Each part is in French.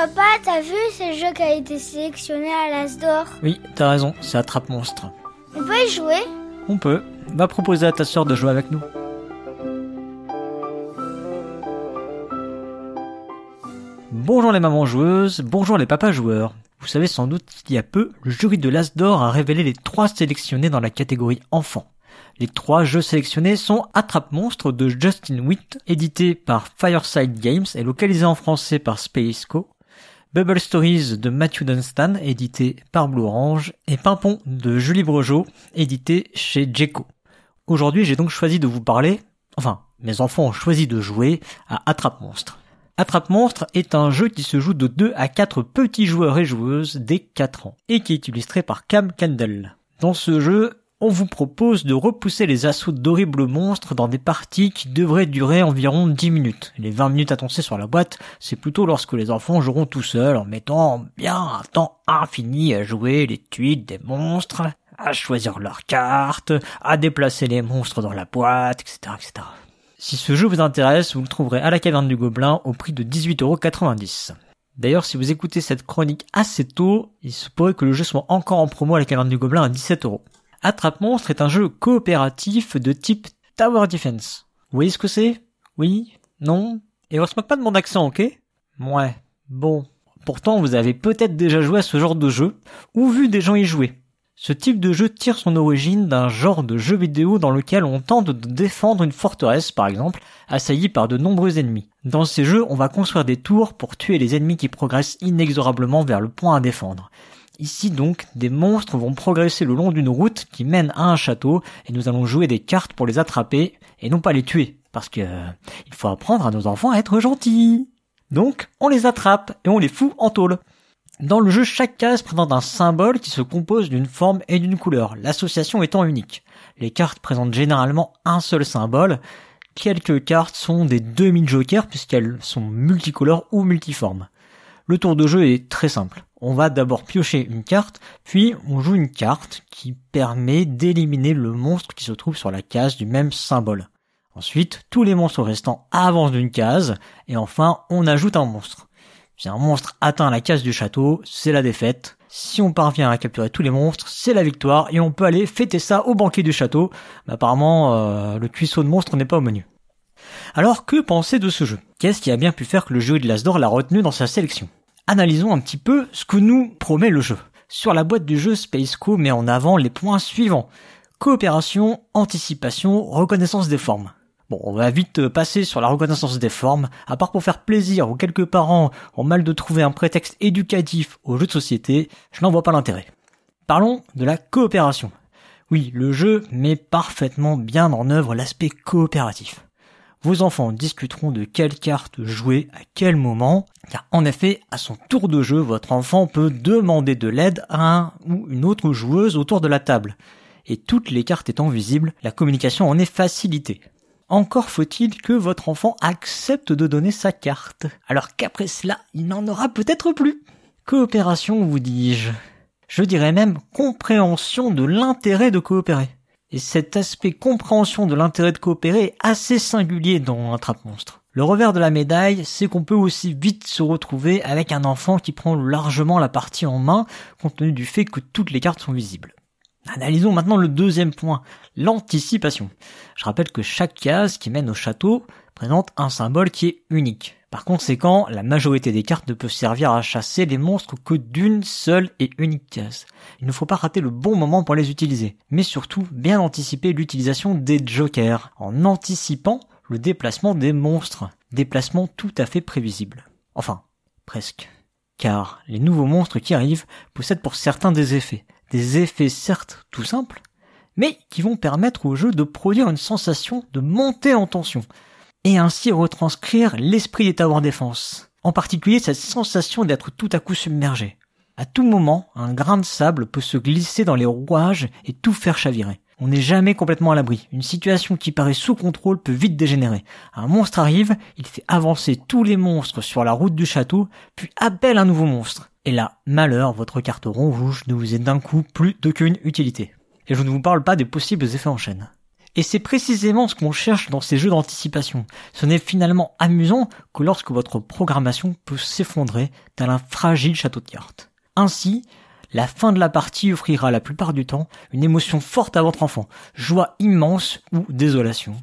Papa, t'as vu, c'est le jeu qui a été sélectionné à l'As d'or? Oui, t'as raison, c'est Attrape Monstre. On peut y jouer? On peut. Va proposer à ta sœur de jouer avec nous. Bonjour les mamans joueuses, bonjour les papas joueurs. Vous savez sans doute qu'il y a peu, le jury de l'As d'or a révélé les trois sélectionnés dans la catégorie enfants. Les trois jeux sélectionnés sont Attrape Monstre de Justin Witt, édité par Fireside Games et localisé en français par Spaceco, Bubble Stories de Matthew Dunstan, édité par Blue Orange, et Pimpon de Julie Bregeot, édité chez Jeco. Aujourd'hui, j'ai donc choisi de vous parler, enfin, mes enfants ont choisi de jouer à Attrape Monstre. Attrape Monstre est un jeu qui se joue de 2 à 4 petits joueurs et joueuses dès 4 ans, et qui est illustré par Cam Kendall. Dans ce jeu, on vous propose de repousser les assauts d'horribles monstres dans des parties qui devraient durer environ 10 minutes. Les 20 minutes annoncées sur la boîte, c'est plutôt lorsque les enfants joueront tout seuls en mettant bien un temps infini à jouer les tuiles des monstres, à choisir leurs cartes, à déplacer les monstres dans la boîte, etc., etc. Si ce jeu vous intéresse, vous le trouverez à la caverne du Gobelin au prix de 18,90€. D'ailleurs, si vous écoutez cette chronique assez tôt, il se pourrait que le jeu soit encore en promo à la caverne du Gobelin à 17€. Attrape Monstre est un jeu coopératif de type Tower Defense. Vous voyez ce que c'est? Oui? Non? Et on se moque pas de mon accent, ok? Ouais. Bon. Pourtant, vous avez peut-être déjà joué à ce genre de jeu, ou vu des gens y jouer. Ce type de jeu tire son origine d'un genre de jeu vidéo dans lequel on tente de défendre une forteresse, par exemple, assaillie par de nombreux ennemis. Dans ces jeux, on va construire des tours pour tuer les ennemis qui progressent inexorablement vers le point à défendre. Ici donc, des monstres vont progresser le long d'une route qui mène à un château et nous allons jouer des cartes pour les attraper et non pas les tuer. Parce que il faut apprendre à nos enfants à être gentils. Donc, on les attrape et on les fout en tôle. Dans le jeu, chaque case présente un symbole qui se compose d'une forme et d'une couleur, l'association étant unique. Les cartes présentent généralement un seul symbole. Quelques cartes sont des demi-jokers puisqu'elles sont multicolores ou multiformes. Le tour de jeu est très simple. On va d'abord piocher une carte, puis on joue une carte qui permet d'éliminer le monstre qui se trouve sur la case du même symbole. Ensuite, tous les monstres restants avancent d'une case, et enfin, on ajoute un monstre. Si un monstre atteint la case du château, c'est la défaite. Si on parvient à capturer tous les monstres, c'est la victoire, et on peut aller fêter ça au banquet du château. Mais apparemment, euh, le cuisseau de monstres n'est pas au menu. Alors, que penser de ce jeu? Qu'est-ce qui a bien pu faire que le jeu de l'Asdor l'a retenu dans sa sélection? Analysons un petit peu ce que nous promet le jeu. Sur la boîte du jeu, Spaceco met en avant les points suivants. Coopération, anticipation, reconnaissance des formes. Bon, on va vite passer sur la reconnaissance des formes, à part pour faire plaisir ou quelques parents ont mal de trouver un prétexte éducatif au jeu de société, je n'en vois pas l'intérêt. Parlons de la coopération. Oui, le jeu met parfaitement bien en œuvre l'aspect coopératif. Vos enfants discuteront de quelle carte jouer à quel moment, car en effet, à son tour de jeu, votre enfant peut demander de l'aide à un ou une autre joueuse autour de la table. Et toutes les cartes étant visibles, la communication en est facilitée. Encore faut-il que votre enfant accepte de donner sa carte, alors qu'après cela, il n'en aura peut-être plus. Coopération, vous dis-je. Je dirais même compréhension de l'intérêt de coopérer. Et cet aspect compréhension de l'intérêt de coopérer est assez singulier dans un trappe monstre. Le revers de la médaille, c'est qu'on peut aussi vite se retrouver avec un enfant qui prend largement la partie en main, compte tenu du fait que toutes les cartes sont visibles. Analysons maintenant le deuxième point, l'anticipation. Je rappelle que chaque case qui mène au château présente un symbole qui est unique. Par conséquent, la majorité des cartes ne peuvent servir à chasser les monstres que d'une seule et unique case. Il ne faut pas rater le bon moment pour les utiliser, mais surtout bien anticiper l'utilisation des jokers, en anticipant le déplacement des monstres. Déplacement tout à fait prévisible. Enfin, presque. Car les nouveaux monstres qui arrivent possèdent pour certains des effets. Des effets certes tout simples, mais qui vont permettre au jeu de produire une sensation de montée en tension, et ainsi retranscrire l'esprit des Tower Défense. En particulier cette sensation d'être tout à coup submergé. À tout moment, un grain de sable peut se glisser dans les rouages et tout faire chavirer. On n'est jamais complètement à l'abri. Une situation qui paraît sous contrôle peut vite dégénérer. Un monstre arrive, il fait avancer tous les monstres sur la route du château, puis appelle un nouveau monstre. Et là, malheur, votre carte rouge ne vous est d'un coup plus d'aucune utilité. Et je ne vous parle pas des possibles effets en chaîne. Et c'est précisément ce qu'on cherche dans ces jeux d'anticipation. Ce n'est finalement amusant que lorsque votre programmation peut s'effondrer tel un fragile château de cartes. Ainsi, la fin de la partie offrira la plupart du temps une émotion forte à votre enfant, joie immense ou désolation.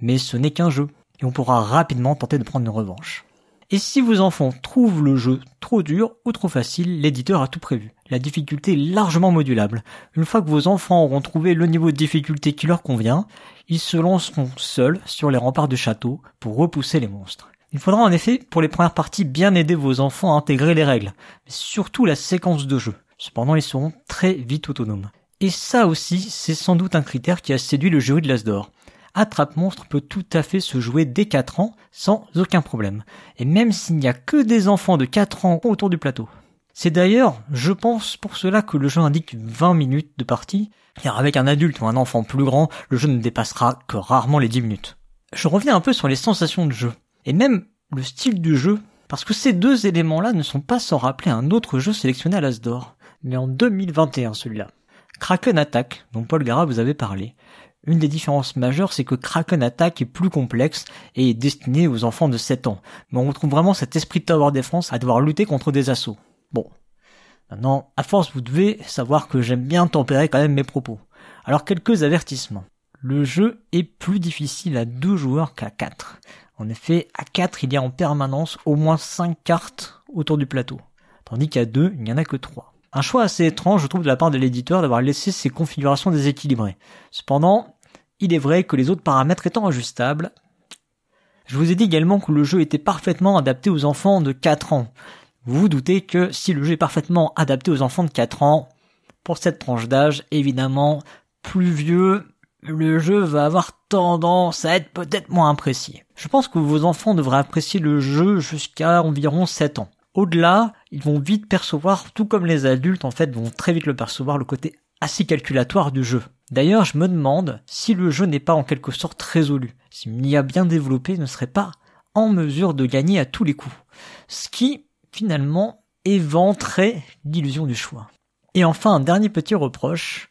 Mais ce n'est qu'un jeu, et on pourra rapidement tenter de prendre une revanche. Et si vos enfants trouvent le jeu trop dur ou trop facile, l'éditeur a tout prévu. La difficulté est largement modulable. Une fois que vos enfants auront trouvé le niveau de difficulté qui leur convient, ils se lanceront seuls sur les remparts du château pour repousser les monstres. Il faudra en effet, pour les premières parties, bien aider vos enfants à intégrer les règles, mais surtout la séquence de jeu. Cependant, ils seront très vite autonomes. Et ça aussi, c'est sans doute un critère qui a séduit le jury de l'Asdor. Attrape Monstre peut tout à fait se jouer dès 4 ans sans aucun problème. Et même s'il n'y a que des enfants de 4 ans autour du plateau. C'est d'ailleurs, je pense, pour cela que le jeu indique 20 minutes de partie, car avec un adulte ou un enfant plus grand, le jeu ne dépassera que rarement les 10 minutes. Je reviens un peu sur les sensations de jeu, et même le style du jeu, parce que ces deux éléments-là ne sont pas sans rappeler un autre jeu sélectionné à l'Asdor, mais en 2021 celui-là. Kraken Attack, dont Paul Gara vous avait parlé, une des différences majeures, c'est que Kraken Attack est plus complexe et est destiné aux enfants de 7 ans. Mais on retrouve vraiment cet esprit de tower defense à devoir lutter contre des assauts. Bon. Maintenant, à force, vous devez savoir que j'aime bien tempérer quand même mes propos. Alors quelques avertissements. Le jeu est plus difficile à deux joueurs qu'à 4. En effet, à 4, il y a en permanence au moins 5 cartes autour du plateau. Tandis qu'à 2, il n'y en a que 3. Un choix assez étrange, je trouve, de la part de l'éditeur d'avoir laissé ces configurations déséquilibrées. Cependant, il est vrai que les autres paramètres étant ajustables, je vous ai dit également que le jeu était parfaitement adapté aux enfants de 4 ans. Vous doutez que si le jeu est parfaitement adapté aux enfants de 4 ans, pour cette tranche d'âge, évidemment, plus vieux, le jeu va avoir tendance à être peut-être moins apprécié. Je pense que vos enfants devraient apprécier le jeu jusqu'à environ 7 ans. Au-delà, ils vont vite percevoir, tout comme les adultes en fait vont très vite le percevoir, le côté assez calculatoire du jeu. D'ailleurs, je me demande si le jeu n'est pas en quelque sorte résolu, si a bien développé ne serait pas en mesure de gagner à tous les coups. Ce qui, finalement, éventerait l'illusion du choix. Et enfin, un dernier petit reproche.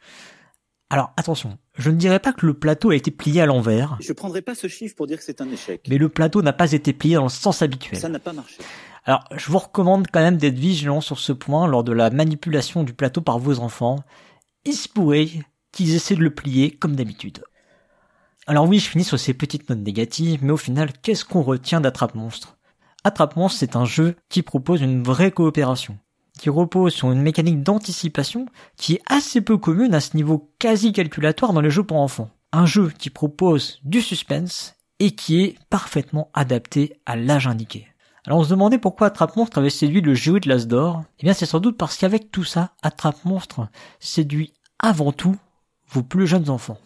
Alors, attention, je ne dirais pas que le plateau a été plié à l'envers. Je prendrai pas ce chiffre pour dire que c'est un échec. Mais le plateau n'a pas été plié dans le sens habituel. Ça n'a pas marché. Alors, je vous recommande quand même d'être vigilant sur ce point lors de la manipulation du plateau par vos enfants. Il se pourrait qu'ils essaient de le plier comme d'habitude. Alors oui, je finis sur ces petites notes négatives, mais au final, qu'est-ce qu'on retient d'Attrape Monstre Attrape Monstre, c'est un jeu qui propose une vraie coopération, qui repose sur une mécanique d'anticipation qui est assez peu commune à ce niveau quasi calculatoire dans les jeux pour enfants. Un jeu qui propose du suspense et qui est parfaitement adapté à l'âge indiqué. Alors on se demandait pourquoi Attrape Monstre avait séduit le géo de l'As d'Or. Eh bien c'est sans doute parce qu'avec tout ça, Attrape Monstre séduit avant tout vos plus jeunes enfants.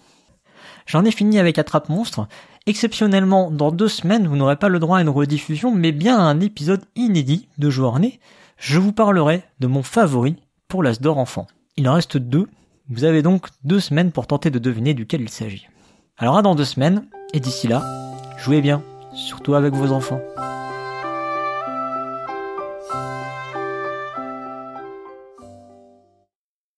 J'en ai fini avec Attrape Monstre. Exceptionnellement, dans deux semaines, vous n'aurez pas le droit à une rediffusion, mais bien à un épisode inédit de Journée. Je vous parlerai de mon favori pour l'As d'Or enfant. Il en reste deux. Vous avez donc deux semaines pour tenter de deviner duquel il s'agit. Alors à dans deux semaines, et d'ici là, jouez bien, surtout avec vos enfants.